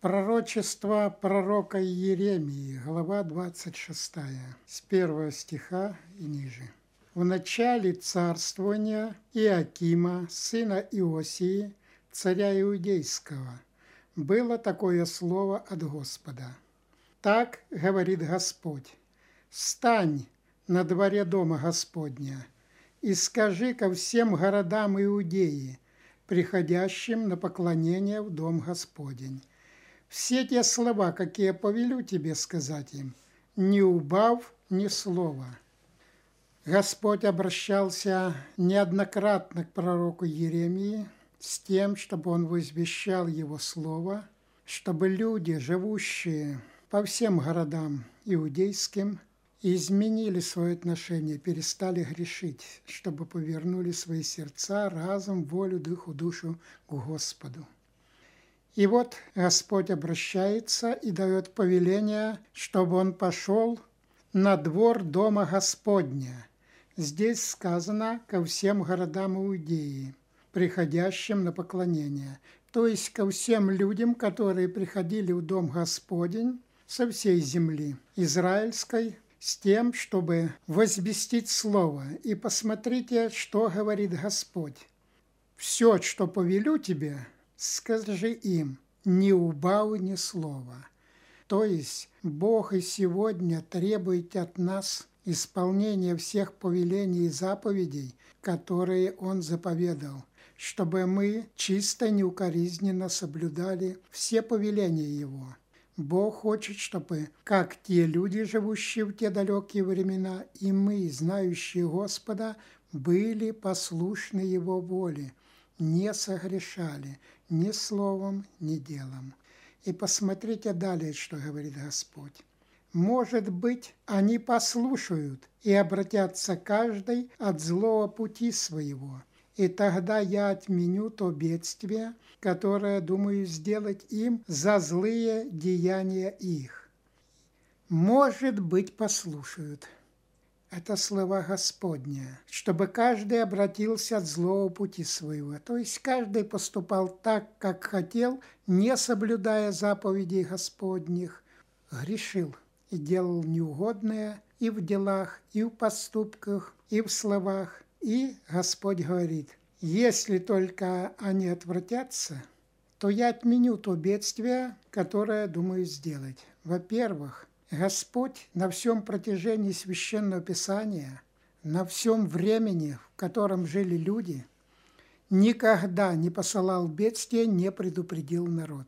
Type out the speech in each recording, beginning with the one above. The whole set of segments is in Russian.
Пророчество пророка Иеремии, глава 26, с первого стиха и ниже. В начале царствования Иакима, сына Иосии, царя Иудейского, было такое слово от Господа. Так говорит Господь, «Стань на дворе дома Господня и скажи ко всем городам Иудеи, приходящим на поклонение в дом Господень, все те слова, какие повелю тебе сказать им, не убав ни слова». Господь обращался неоднократно к пророку Еремии с тем, чтобы он возвещал его слово, чтобы люди, живущие по всем городам иудейским, изменили свое отношение, перестали грешить, чтобы повернули свои сердца, разум, волю, духу, душу к Господу. И вот Господь обращается и дает повеление, чтобы он пошел на двор дома Господня. Здесь сказано ко всем городам Иудеи, приходящим на поклонение, то есть ко всем людям, которые приходили в дом Господень со всей земли израильской, с тем, чтобы возвестить Слово. И посмотрите, что говорит Господь. «Все, что повелю тебе, скажи им, не убавы ни слова». То есть Бог и сегодня требует от нас исполнения всех повелений и заповедей, которые Он заповедал, чтобы мы чисто неукоризненно соблюдали все повеления Его. Бог хочет, чтобы, как те люди, живущие в те далекие времена, и мы, знающие Господа, были послушны Его воле, не согрешали ни словом, ни делом. И посмотрите далее, что говорит Господь. Может быть, они послушают и обратятся каждый от злого пути своего, и тогда я отменю то бедствие, которое думаю сделать им за злые деяния их. Может быть, послушают. Это слова Господня, чтобы каждый обратился от злого пути своего. То есть каждый поступал так, как хотел, не соблюдая заповедей Господних, грешил и делал неугодное и в делах, и в поступках, и в словах. И Господь говорит, если только они отвратятся, то я отменю то бедствие, которое думаю сделать. Во-первых, Господь на всем протяжении Священного Писания, на всем времени, в котором жили люди, никогда не посылал бедствия, не предупредил народ.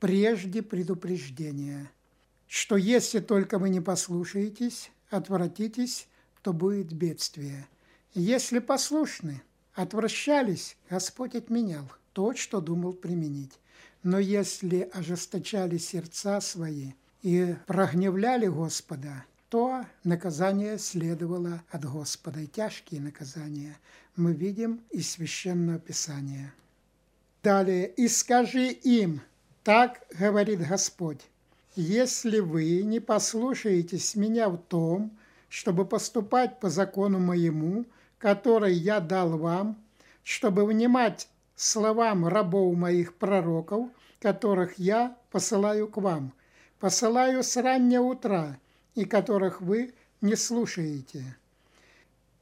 Прежде предупреждения, что если только вы не послушаетесь, отвратитесь, то будет бедствие. Если послушны, отвращались, Господь отменял то, что думал применить. Но если ожесточали сердца свои – и прогневляли Господа, то наказание следовало от Господа, и тяжкие наказания мы видим из Священного Писания. Далее, «И скажи им, так говорит Господь, если вы не послушаетесь меня в том, чтобы поступать по закону моему, который я дал вам, чтобы внимать словам рабов моих пророков, которых я посылаю к вам, посылаю с раннего утра, и которых вы не слушаете.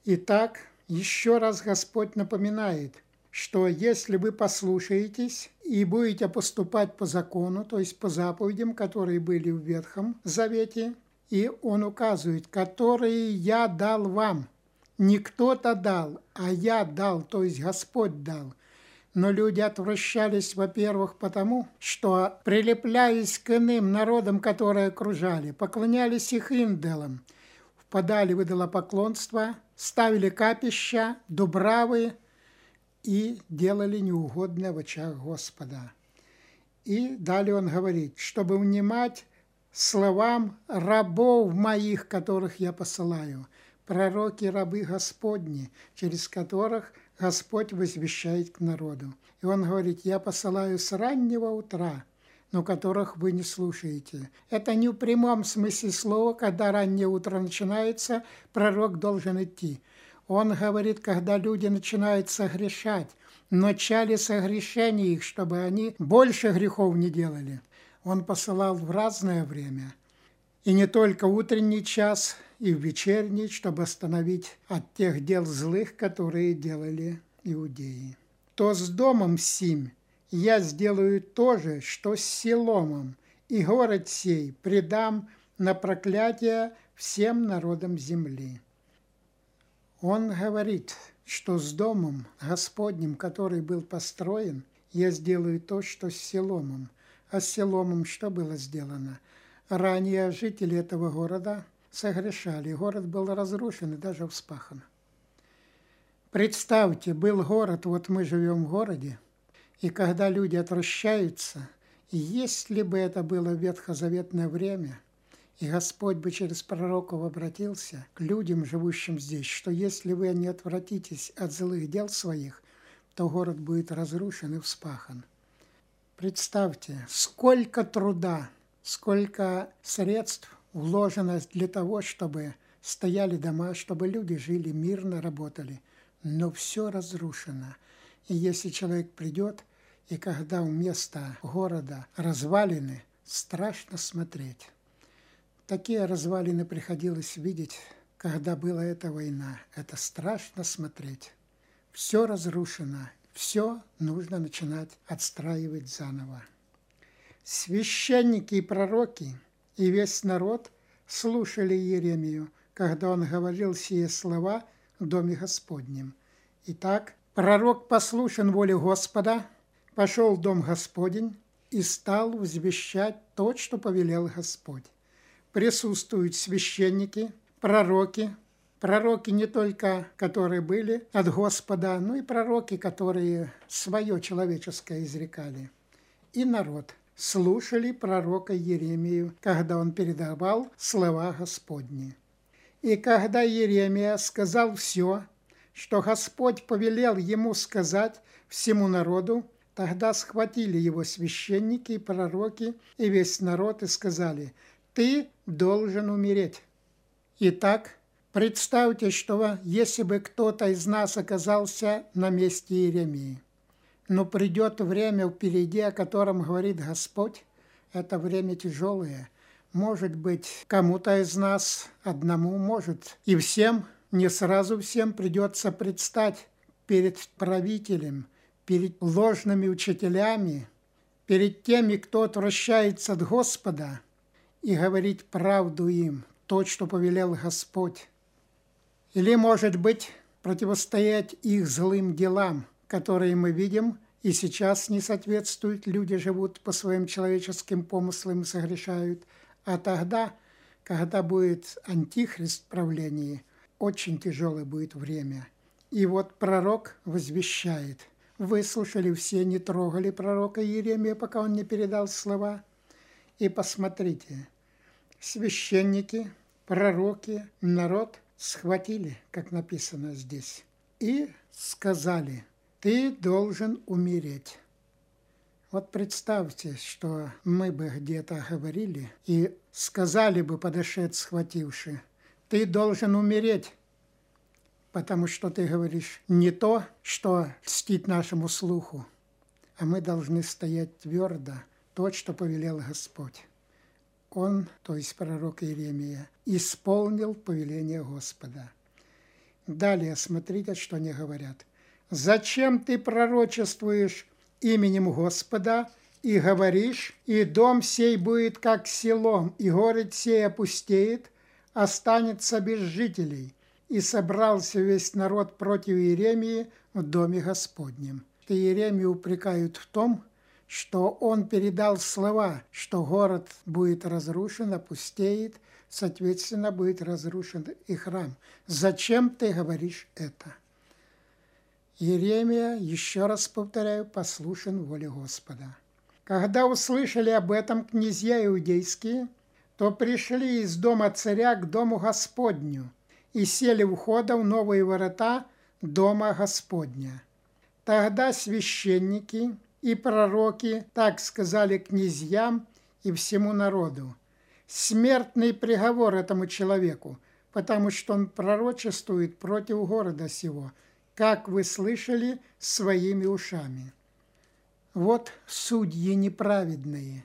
Итак, еще раз Господь напоминает, что если вы послушаетесь и будете поступать по закону, то есть по заповедям, которые были в Ветхом Завете, и Он указывает, которые я дал вам. Не кто-то дал, а я дал, то есть Господь дал – но люди отвращались, во-первых, потому, что, прилепляясь к иным народам, которые окружали, поклонялись их индолам, впадали в идолопоклонство, ставили капища, дубравы и делали неугодное в очах Господа. И далее он говорит, чтобы внимать словам рабов моих, которых я посылаю, пророки рабы Господни, через которых – Господь возвещает к народу. И Он говорит, я посылаю с раннего утра, но которых вы не слушаете. Это не в прямом смысле слова, когда раннее утро начинается, пророк должен идти. Он говорит, когда люди начинают согрешать, в начале согрешения их, чтобы они больше грехов не делали. он посылал в разное время, и не только утренний час, и в вечерний, чтобы остановить от тех дел злых, которые делали иудеи. То с домом сим я сделаю то же, что с Силомом, и город сей предам на проклятие всем народам земли. Он говорит, что с домом Господним, который был построен, я сделаю то, что с Селомом. А с Селомом что было сделано? Ранее жители этого города согрешали. Город был разрушен и даже вспахан. Представьте, был город, вот мы живем в городе, и когда люди отвращаются, если бы это было в ветхозаветное время, и Господь бы через пророков обратился к людям, живущим здесь, что если вы не отвратитесь от злых дел своих, то город будет разрушен и вспахан. Представьте, сколько труда, сколько средств вложено для того, чтобы стояли дома, чтобы люди жили мирно, работали. Но все разрушено. И если человек придет, и когда у места города развалины, страшно смотреть. Такие развалины приходилось видеть, когда была эта война. Это страшно смотреть. Все разрушено, все нужно начинать отстраивать заново. Священники и пророки и весь народ слушали Еремию, когда он говорил сие слова в Доме Господнем. Итак, пророк послушен воле Господа, пошел в Дом Господень и стал возвещать то, что повелел Господь присутствуют священники, пророки, пророки не только, которые были от Господа, но и пророки, которые свое человеческое изрекали. И народ слушали пророка Еремию, когда он передавал слова Господни. И когда Еремия сказал все, что Господь повелел ему сказать всему народу, тогда схватили его священники и пророки и весь народ и сказали – ты должен умереть. Итак, представьте, что если бы кто-то из нас оказался на месте Иеремии, но придет время впереди, о котором говорит Господь, это время тяжелое. Может быть, кому-то из нас одному, может, и всем, не сразу всем придется предстать перед правителем, перед ложными учителями, перед теми, кто отвращается от Господа – и говорить правду им, то, что повелел Господь. Или, может быть, противостоять их злым делам, которые мы видим и сейчас не соответствуют, люди живут по своим человеческим помыслам и согрешают. А тогда, когда будет антихрист правление, очень тяжелое будет время. И вот пророк возвещает. Выслушали все, не трогали пророка Иеремия, пока он не передал слова. И посмотрите, священники, пророки, народ схватили, как написано здесь, и сказали, ты должен умереть. Вот представьте, что мы бы где-то говорили и сказали бы, подошед схвативши, ты должен умереть, потому что ты говоришь не то, что льстит нашему слуху, а мы должны стоять твердо, то, что повелел Господь он, то есть пророк Иеремия, исполнил повеление Господа. Далее смотрите, что они говорят. «Зачем ты пророчествуешь именем Господа и говоришь, и дом сей будет как селом, и город сей опустеет, останется без жителей?» И собрался весь народ против Иеремии в доме Господнем. Иеремию упрекают в том, что он передал слова, что город будет разрушен, опустеет, соответственно, будет разрушен и храм. Зачем ты говоришь это? Еремия, еще раз повторяю, послушен воле Господа. Когда услышали об этом князья иудейские, то пришли из дома царя к дому Господню и сели у входа в новые ворота дома Господня. Тогда священники и пророки так сказали князьям и всему народу. Смертный приговор этому человеку, потому что он пророчествует против города сего, как вы слышали своими ушами. Вот судьи неправедные,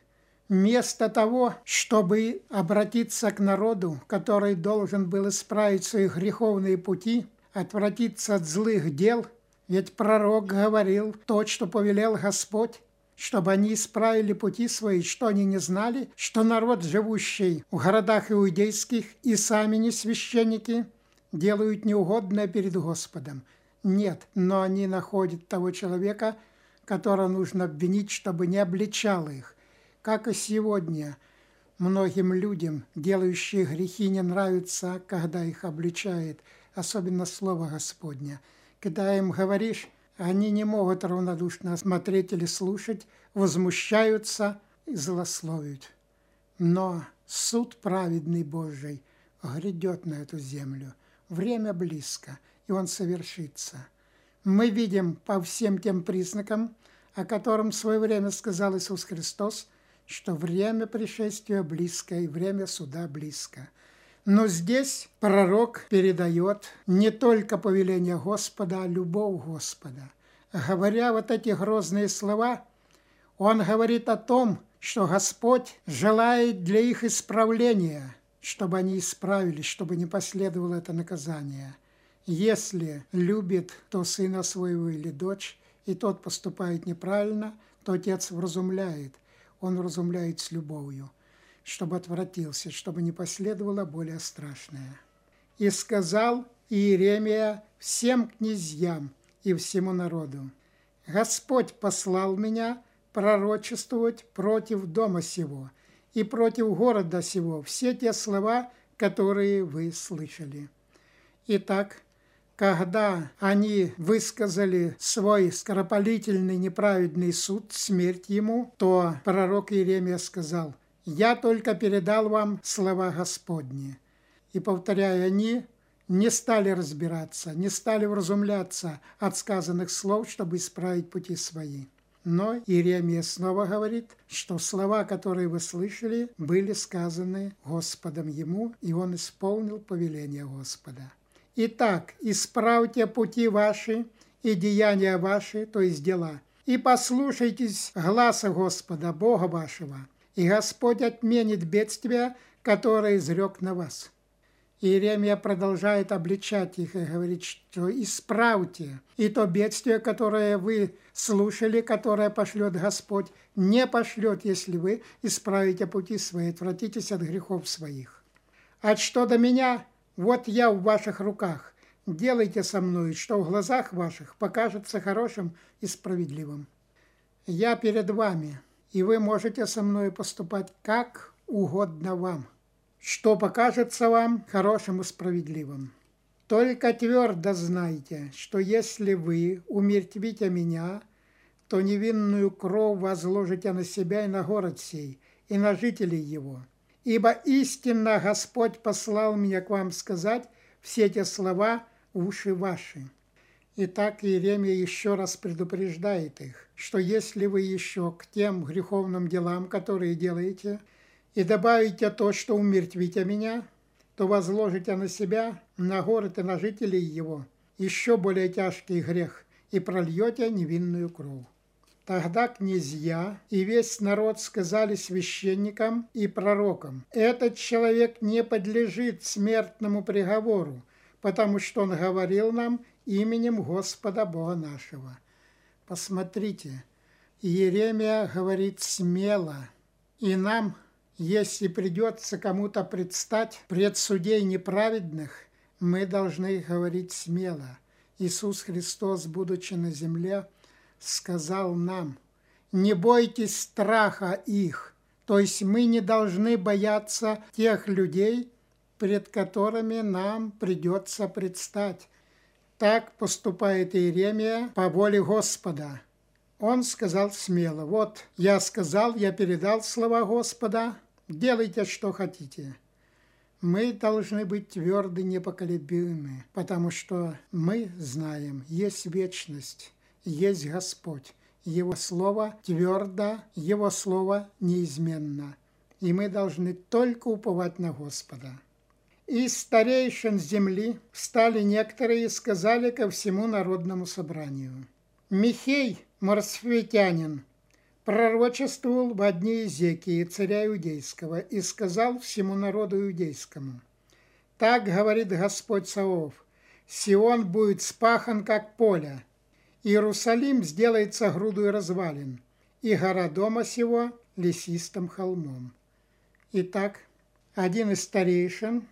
Вместо того, чтобы обратиться к народу, который должен был исправить свои греховные пути, отвратиться от злых дел, ведь пророк говорил то, что повелел Господь, чтобы они исправили пути свои, что они не знали, что народ, живущий в городах иудейских, и сами не священники, делают неугодное перед Господом. Нет, но они находят того человека, которого нужно обвинить, чтобы не обличал их. Как и сегодня многим людям, делающие грехи, не нравится, когда их обличает, особенно Слово Господня. Когда им говоришь, они не могут равнодушно смотреть или слушать, возмущаются и злословят. Но суд праведный Божий грядет на эту землю. Время близко, и он совершится. Мы видим по всем тем признакам, о котором в свое время сказал Иисус Христос, что время пришествия близко и время суда близко. Но здесь пророк передает не только повеление Господа, а любовь Господа. Говоря вот эти грозные слова, он говорит о том, что Господь желает для их исправления, чтобы они исправились, чтобы не последовало это наказание. Если любит то сына своего или дочь, и тот поступает неправильно, то отец вразумляет. Он вразумляет с любовью – чтобы отвратился, чтобы не последовало более страшное. И сказал Иеремия всем князьям и всему народу, «Господь послал меня пророчествовать против дома сего и против города сего все те слова, которые вы слышали». Итак, когда они высказали свой скоропалительный неправедный суд, смерть ему, то пророк Иеремия сказал – я только передал вам слова Господни. И, повторяя, они не стали разбираться, не стали вразумляться от сказанных слов, чтобы исправить пути свои. Но Иеремия снова говорит, что слова, которые вы слышали, были сказаны Господом ему, и он исполнил повеление Господа. Итак, исправьте пути ваши и деяния ваши, то есть дела, и послушайтесь гласа Господа, Бога вашего, и Господь отменит бедствия, которые изрек на вас». Иеремия продолжает обличать их и говорит, что исправьте. И то бедствие, которое вы слушали, которое пошлет Господь, не пошлет, если вы исправите пути свои, отвратитесь от грехов своих. А что до меня, вот я в ваших руках. Делайте со мной, что в глазах ваших покажется хорошим и справедливым. Я перед вами, и вы можете со мной поступать как угодно вам, что покажется вам хорошим и справедливым. Только твердо знайте, что если вы умертвите меня, то невинную кровь возложите на себя и на город сей, и на жителей его. Ибо истинно Господь послал меня к вам сказать все эти слова в уши ваши. Итак, Иеремия еще раз предупреждает их, что если вы еще к тем греховным делам, которые делаете, и добавите то, что умертвите меня, то возложите на себя, на город и на жителей его еще более тяжкий грех и прольете невинную кровь. Тогда князья и весь народ сказали священникам и пророкам, «Этот человек не подлежит смертному приговору, потому что он говорил нам именем Господа Бога нашего. Посмотрите, Иеремия говорит смело, и нам, если придется кому-то предстать пред судей неправедных, мы должны говорить смело. Иисус Христос, будучи на земле, сказал нам, не бойтесь страха их, то есть мы не должны бояться тех людей, пред которыми нам придется предстать, так поступает Иеремия по воле Господа. Он сказал смело, вот я сказал, я передал слова Господа, делайте, что хотите. Мы должны быть тверды, непоколебимы, потому что мы знаем, есть вечность, есть Господь. Его Слово твердо, Его Слово неизменно. И мы должны только уповать на Господа. Из старейшин земли встали некоторые и сказали ко всему народному собранию. Михей, морсветянин, пророчествовал в одни Езекии, царя Иудейского, и сказал всему народу иудейскому, «Так говорит Господь Саов, Сион будет спахан, как поле, Иерусалим сделается грудой развалин, и гора дома сего лесистым холмом». Итак, один из старейшин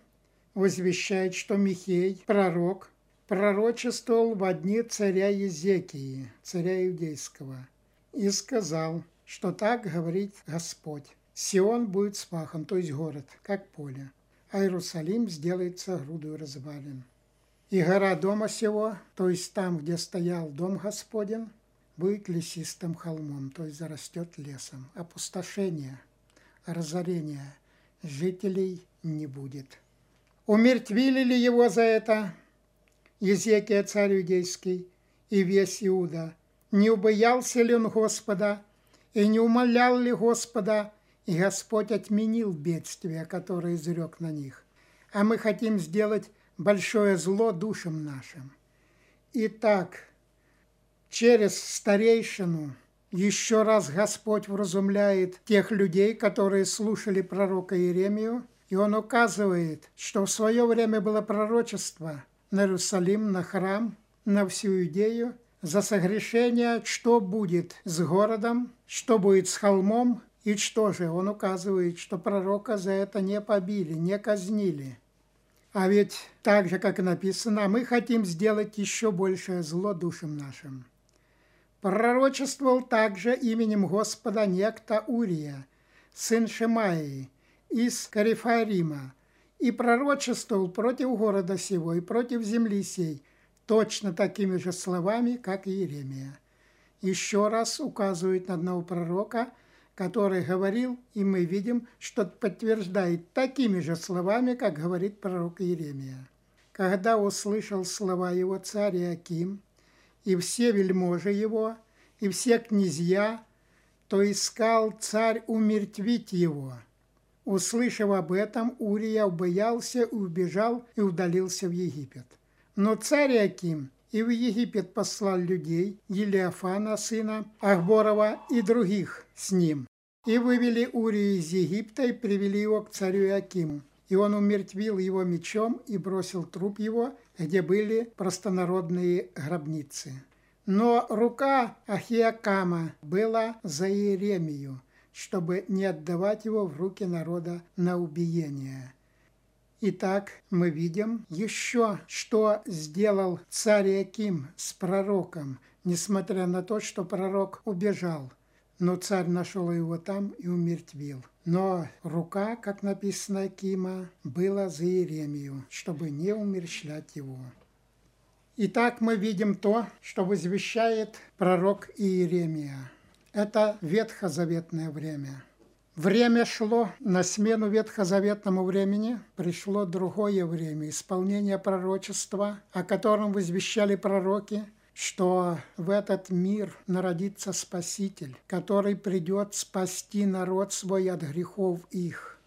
возвещает, что Михей, пророк, пророчествовал в дни царя Езекии, царя Иудейского, и сказал, что так говорит Господь. Сион будет спахан, то есть город, как поле, а Иерусалим сделается грудой развалин. И гора дома сего, то есть там, где стоял дом Господен, будет лесистым холмом, то есть зарастет лесом. Опустошение, разорение жителей не будет. Умертвили ли его за это? Езекия царь иудейский и весь Иуда, не убоялся ли он Господа, и не умолял ли Господа, и Господь отменил бедствия, которые изрек на них. А мы хотим сделать большое зло душам нашим. Итак, через старейшину еще раз Господь вразумляет тех людей, которые слушали пророка Иеремию, и он указывает, что в свое время было пророчество – на Иерусалим, на храм, на всю Идею, за согрешение, что будет с городом, что будет с холмом, и что же? Он указывает, что пророка за это не побили, не казнили. А ведь так же, как и написано, мы хотим сделать еще большее зло душам нашим. Пророчествовал также именем Господа некто Урия, сын Шемаии, из Карифарима, и пророчествовал против города сего и против земли сей, точно такими же словами, как Иеремия. Еще раз указывает на одного пророка, который говорил, и мы видим, что подтверждает такими же словами, как говорит пророк Иеремия. Когда услышал слова его царь Иаким, и все вельможи его, и все князья, то искал царь умертвить его – Услышав об этом, Урия убоялся и убежал и удалился в Египет. Но царь Аким и в Египет послал людей, Елиафана, сына Ахборова, и других с ним. И вывели Урию из Египта и привели его к царю Акиму. И он умертвил его мечом и бросил труп его, где были простонародные гробницы. Но рука Ахиакама была за Иеремию, чтобы не отдавать его в руки народа на убиение. Итак, мы видим еще, что сделал царь Яким с пророком, несмотря на то, что пророк убежал. Но царь нашел его там и умертвил. Но рука, как написано Акима, была за Иеремию, чтобы не умерщвлять его. Итак, мы видим то, что возвещает пророк Иеремия – это ветхозаветное время. Время шло на смену ветхозаветному времени, пришло другое время, исполнение пророчества, о котором возвещали пророки, что в этот мир народится Спаситель, который придет спасти народ свой от грехов их.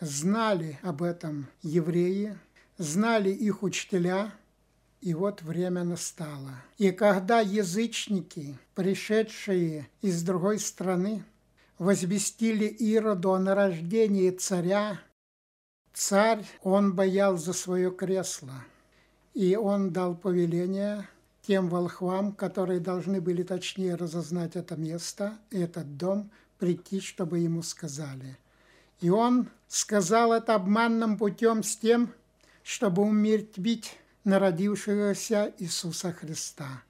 Знали об этом евреи, знали их учителя, и вот время настало. И когда язычники, пришедшие из другой страны, возвестили Ироду о нарождении царя, царь, он боял за свое кресло. И он дал повеление тем волхвам, которые должны были точнее разознать это место, этот дом, прийти, чтобы ему сказали. И он сказал это обманным путем с тем, чтобы умертвить народившегося Иисуса Христа.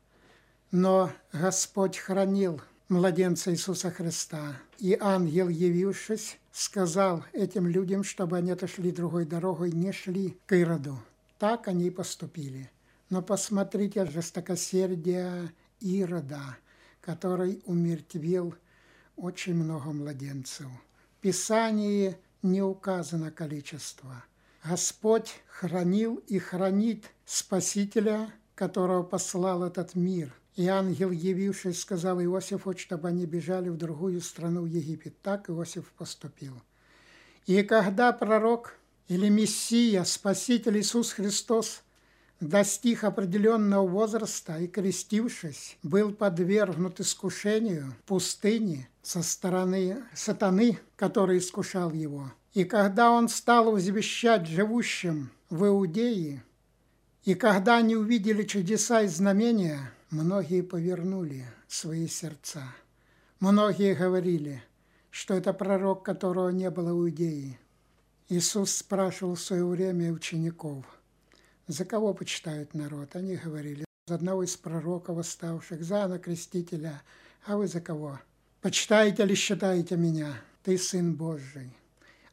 Но Господь хранил младенца Иисуса Христа, и ангел, явившись, сказал этим людям, чтобы они отошли другой дорогой, не шли к Ироду. Так они и поступили. Но посмотрите жестокосердие Ирода, который умертвил очень много младенцев. В Писании не указано количество – Господь хранил и хранит Спасителя, которого послал этот мир. И ангел, явившись, сказал Иосифу, чтобы они бежали в другую страну, в Египет. Так Иосиф поступил. И когда пророк или Мессия, Спаситель Иисус Христос, достиг определенного возраста и, крестившись, был подвергнут искушению в пустыне со стороны сатаны, который искушал его. И когда он стал возвещать живущим в Иудее, и когда они увидели чудеса и знамения, многие повернули свои сердца. Многие говорили, что это пророк, которого не было в Иудее. Иисус спрашивал в свое время учеников, за кого почитают народ. Они говорили, за одного из пророков, оставших, за Крестителя. А вы за кого? Почитаете ли считаете меня? Ты Сын Божий.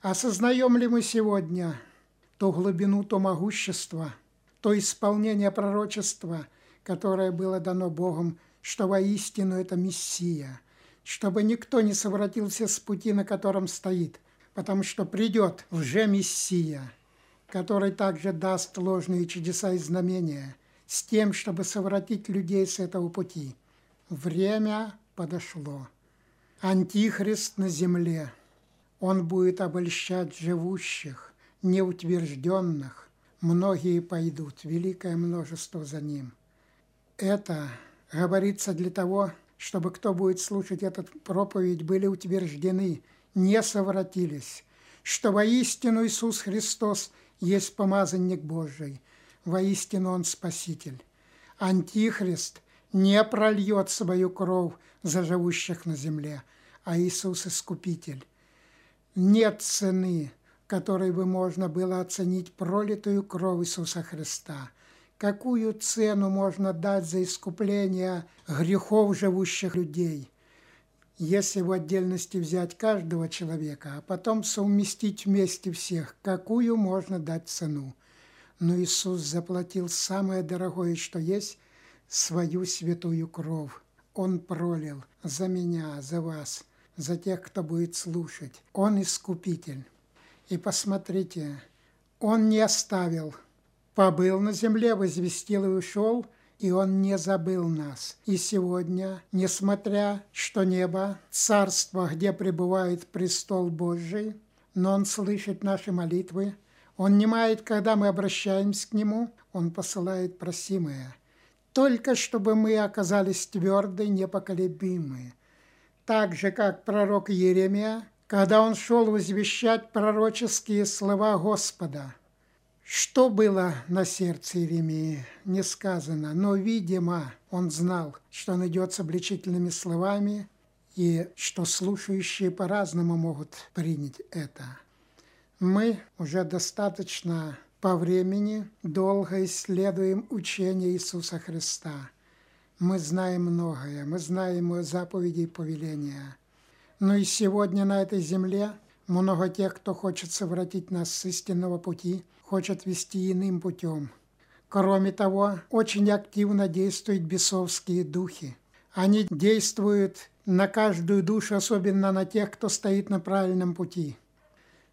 Осознаем ли мы сегодня ту глубину, то могущество – то исполнение пророчества, которое было дано Богом, что воистину это Мессия, чтобы никто не совратился с пути, на котором стоит, потому что придет лже-Мессия, который также даст ложные чудеса и знамения, с тем, чтобы совратить людей с этого пути. Время подошло. Антихрист на земле. Он будет обольщать живущих, неутвержденных, многие пойдут, великое множество за ним. Это говорится для того, чтобы кто будет слушать этот проповедь, были утверждены, не совратились, что воистину Иисус Христос есть помазанник Божий, воистину Он Спаситель. Антихрист не прольет свою кровь за живущих на земле, а Иисус Искупитель. Нет цены которой бы можно было оценить пролитую кровь Иисуса Христа. Какую цену можно дать за искупление грехов живущих людей, если в отдельности взять каждого человека, а потом совместить вместе всех, какую можно дать цену? Но Иисус заплатил самое дорогое, что есть, свою святую кровь. Он пролил за меня, за вас, за тех, кто будет слушать. Он искупитель. И посмотрите, он не оставил. Побыл на земле, возвестил и ушел, и он не забыл нас. И сегодня, несмотря, что небо, царство, где пребывает престол Божий, но он слышит наши молитвы, он не мает, когда мы обращаемся к нему, он посылает просимое. Только чтобы мы оказались твердые, непоколебимые. Так же, как пророк Еремия когда он шел возвещать пророческие слова Господа. Что было на сердце Иеремии, не сказано, но, видимо, он знал, что он идет с обличительными словами и что слушающие по-разному могут принять это. Мы уже достаточно по времени долго исследуем учение Иисуса Христа. Мы знаем многое, мы знаем его заповеди и повеления – но и сегодня на этой земле много тех, кто хочет совратить нас с истинного пути, хочет вести иным путем. Кроме того, очень активно действуют бесовские духи. Они действуют на каждую душу, особенно на тех, кто стоит на правильном пути,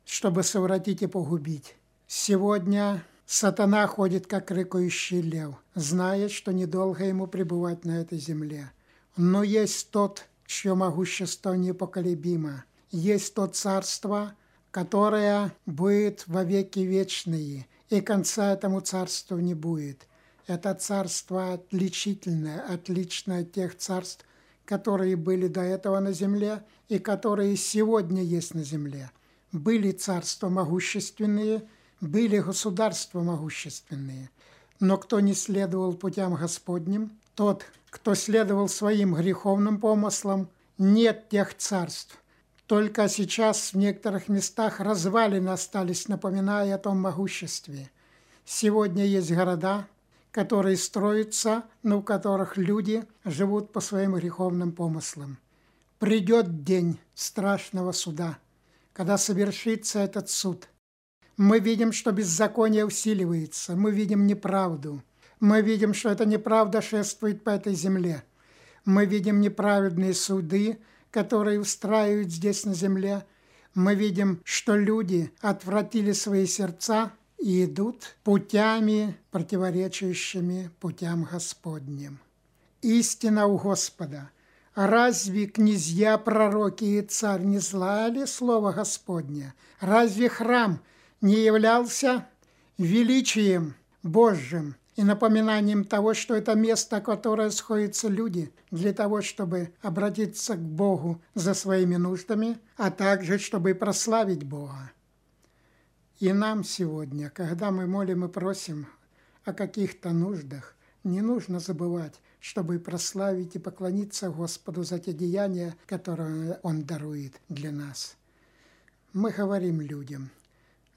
чтобы совратить и погубить. Сегодня сатана ходит, как рыкающий лев, зная, что недолго ему пребывать на этой земле. Но есть тот, чье могущество непоколебимо. Есть то царство, которое будет во веки вечные, и конца этому царству не будет. Это царство отличительное, отличное от тех царств, которые были до этого на земле и которые сегодня есть на земле. Были царства могущественные, были государства могущественные. Но кто не следовал путям Господним, тот, кто следовал своим греховным помыслам, нет тех царств. Только сейчас в некоторых местах развалины остались, напоминая о том могуществе. Сегодня есть города, которые строятся, но в которых люди живут по своим греховным помыслам. Придет день страшного суда, когда совершится этот суд. Мы видим, что беззаконие усиливается, мы видим неправду – мы видим, что эта неправда шествует по этой земле. Мы видим неправедные суды, которые устраивают здесь на земле. Мы видим, что люди отвратили свои сердца и идут путями, противоречащими путям Господним. Истина у Господа. Разве князья, пророки и царь не злали слово Господне? Разве храм не являлся величием Божьим? И напоминанием того, что это место, которое сходятся люди для того, чтобы обратиться к Богу за своими нуждами, а также чтобы прославить Бога. И нам сегодня, когда мы молим и просим о каких-то нуждах, не нужно забывать, чтобы прославить и поклониться Господу за те деяния, которые Он дарует для нас. Мы говорим людям –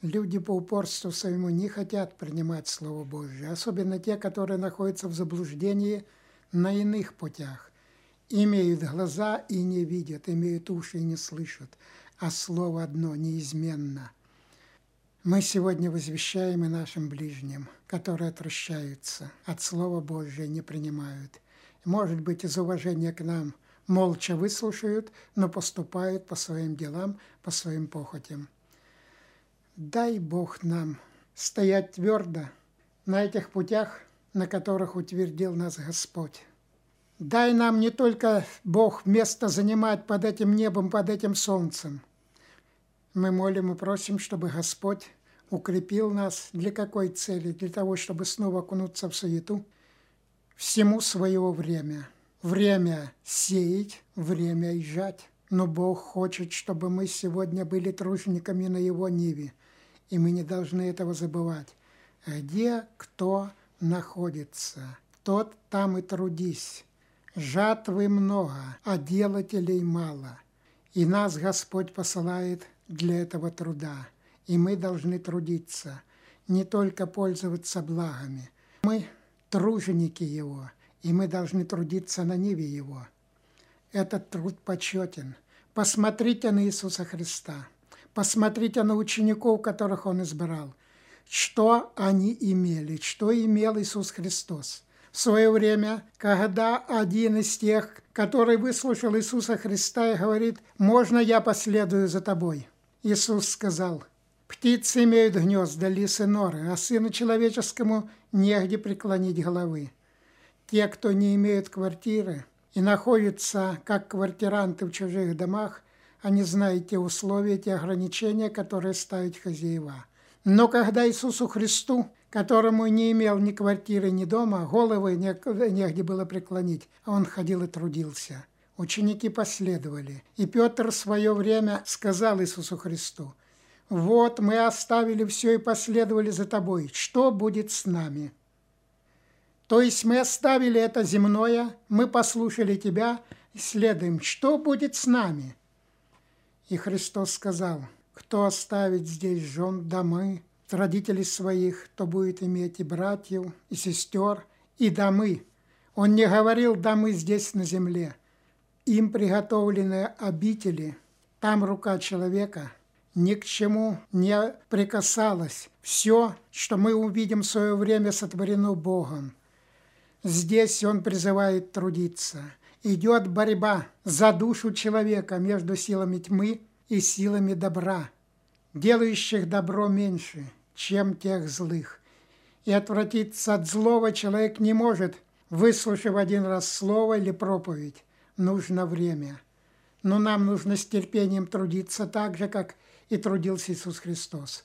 Люди по упорству своему не хотят принимать Слово Божье, особенно те, которые находятся в заблуждении на иных путях. Имеют глаза и не видят, имеют уши и не слышат, а Слово одно неизменно. Мы сегодня возвещаем и нашим ближним, которые отвращаются, от Слова Божьего не принимают. Может быть, из уважения к нам молча выслушают, но поступают по своим делам, по своим похотям. Дай Бог нам стоять твердо на этих путях, на которых утвердил нас Господь. Дай нам не только Бог место занимать под этим небом, под этим солнцем. Мы молим и просим, чтобы Господь укрепил нас для какой цели? Для того, чтобы снова окунуться в суету. Всему своего время. Время сеять, время и. Но Бог хочет, чтобы мы сегодня были тружениками на Его ниве – и мы не должны этого забывать. Где кто находится, тот там и трудись. Жатвы много, а делателей мало. И нас Господь посылает для этого труда. И мы должны трудиться, не только пользоваться благами. Мы труженики Его, и мы должны трудиться на ниве Его. Этот труд почетен. Посмотрите на Иисуса Христа – Посмотрите на учеников, которых он избрал. Что они имели, что имел Иисус Христос. В свое время, когда один из тех, который выслушал Иисуса Христа и говорит, «Можно я последую за тобой?» Иисус сказал, «Птицы имеют гнезда, лисы норы, а сыну человеческому негде преклонить головы. Те, кто не имеют квартиры и находятся как квартиранты в чужих домах, они знают те условия, те ограничения, которые ставят хозяева. Но когда Иисусу Христу, которому не имел ни квартиры, ни дома, головы негде было преклонить, он ходил и трудился. Ученики последовали. И Петр в свое время сказал Иисусу Христу, «Вот мы оставили все и последовали за тобой. Что будет с нами?» То есть мы оставили это земное, мы послушали тебя следуем. Что будет с нами? И Христос сказал, кто оставит здесь жен домы, родителей своих, то будет иметь и братьев, и сестер, и домы. Он не говорил домы здесь на земле. Им приготовленные обители, там рука человека ни к чему не прикасалась. Все, что мы увидим в свое время, сотворено Богом. Здесь Он призывает трудиться – идет борьба за душу человека между силами тьмы и силами добра, делающих добро меньше, чем тех злых. И отвратиться от злого человек не может, выслушав один раз слово или проповедь. Нужно время. Но нам нужно с терпением трудиться так же, как и трудился Иисус Христос.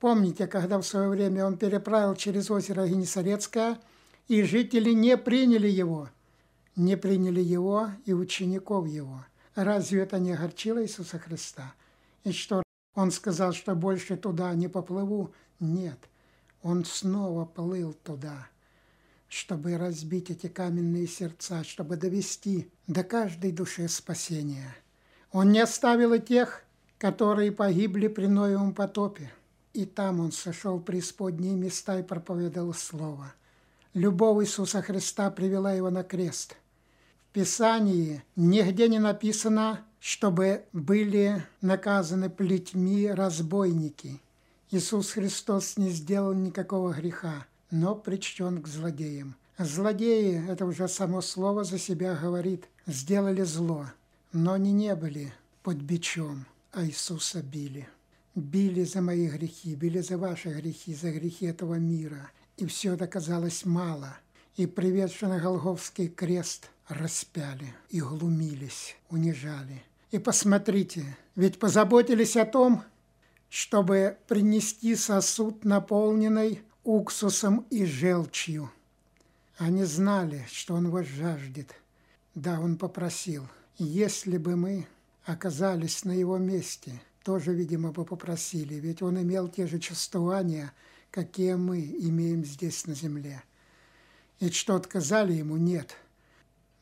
Помните, когда в свое время Он переправил через озеро Генесарецкое, и жители не приняли Его – не приняли его и учеников его. Разве это не огорчило Иисуса Христа? И что, он сказал, что больше туда не поплыву? Нет, он снова плыл туда, чтобы разбить эти каменные сердца, чтобы довести до каждой души спасения. Он не оставил и тех, которые погибли при Ноевом потопе. И там он сошел в преисподние места и проповедовал Слово. Любовь Иисуса Христа привела его на крест – Писании нигде не написано, чтобы были наказаны плетьми разбойники. Иисус Христос не сделал никакого греха, но причтен к злодеям. Злодеи, это уже само слово за себя говорит, сделали зло, но они не были под бичом, а Иисуса били. Били за мои грехи, били за ваши грехи, за грехи этого мира. И все это казалось мало. И приведший на Голговский крест – распяли и глумились, унижали. И посмотрите, ведь позаботились о том, чтобы принести сосуд наполненный уксусом и желчью. Они знали, что он вас жаждет. Да, он попросил, если бы мы оказались на его месте, тоже, видимо, бы попросили, ведь он имел те же чувствования, какие мы имеем здесь на земле. И что отказали ему, нет.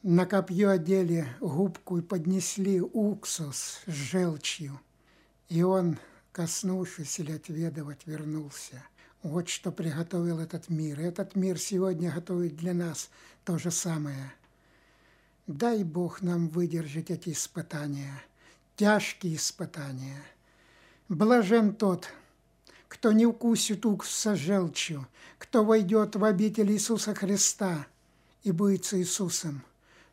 На копье одели губку и поднесли уксус с желчью. И он, коснувшись или отведывать, вернулся. Вот что приготовил этот мир. Этот мир сегодня готовит для нас то же самое. Дай Бог нам выдержать эти испытания, тяжкие испытания. Блажен тот, кто не укусит уксуса желчью, кто войдет в обитель Иисуса Христа и будет с Иисусом.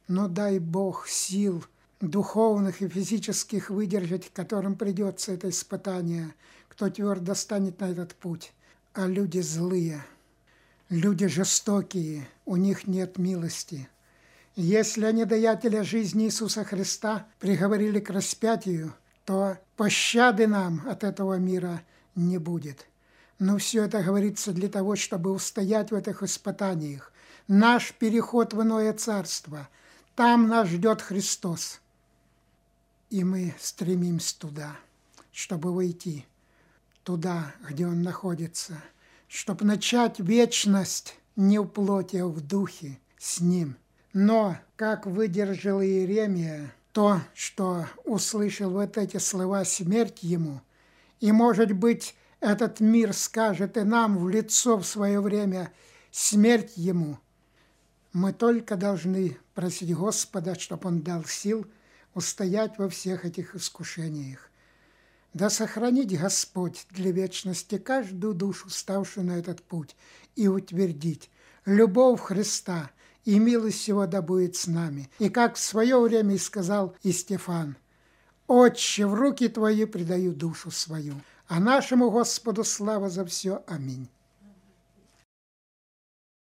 Но дай Бог сил духовных и физических выдержать, которым придется это испытание, кто твердо станет на этот путь. А люди злые, люди жестокие, у них нет милости. Если они даятеля жизни Иисуса Христа приговорили к распятию, то пощады нам от этого мира не будет. Но все это говорится для того, чтобы устоять в этих испытаниях. Наш переход в иное царство. Там нас ждет Христос. И мы стремимся туда, чтобы войти туда, где Он находится, чтобы начать вечность не в плоти, а в духе с Ним. Но, как выдержал Иеремия, то, что услышал вот эти слова «смерть ему», и, может быть, этот мир скажет и нам в лицо в свое время смерть ему. Мы только должны просить Господа, чтобы Он дал сил устоять во всех этих искушениях. Да сохранить Господь для вечности каждую душу, ставшую на этот путь, и утвердить любовь Христа и милость Его да будет с нами. И как в свое время и сказал и Стефан, «Отче, в руки Твои предаю душу свою» а нашему Господу слава за все. Аминь.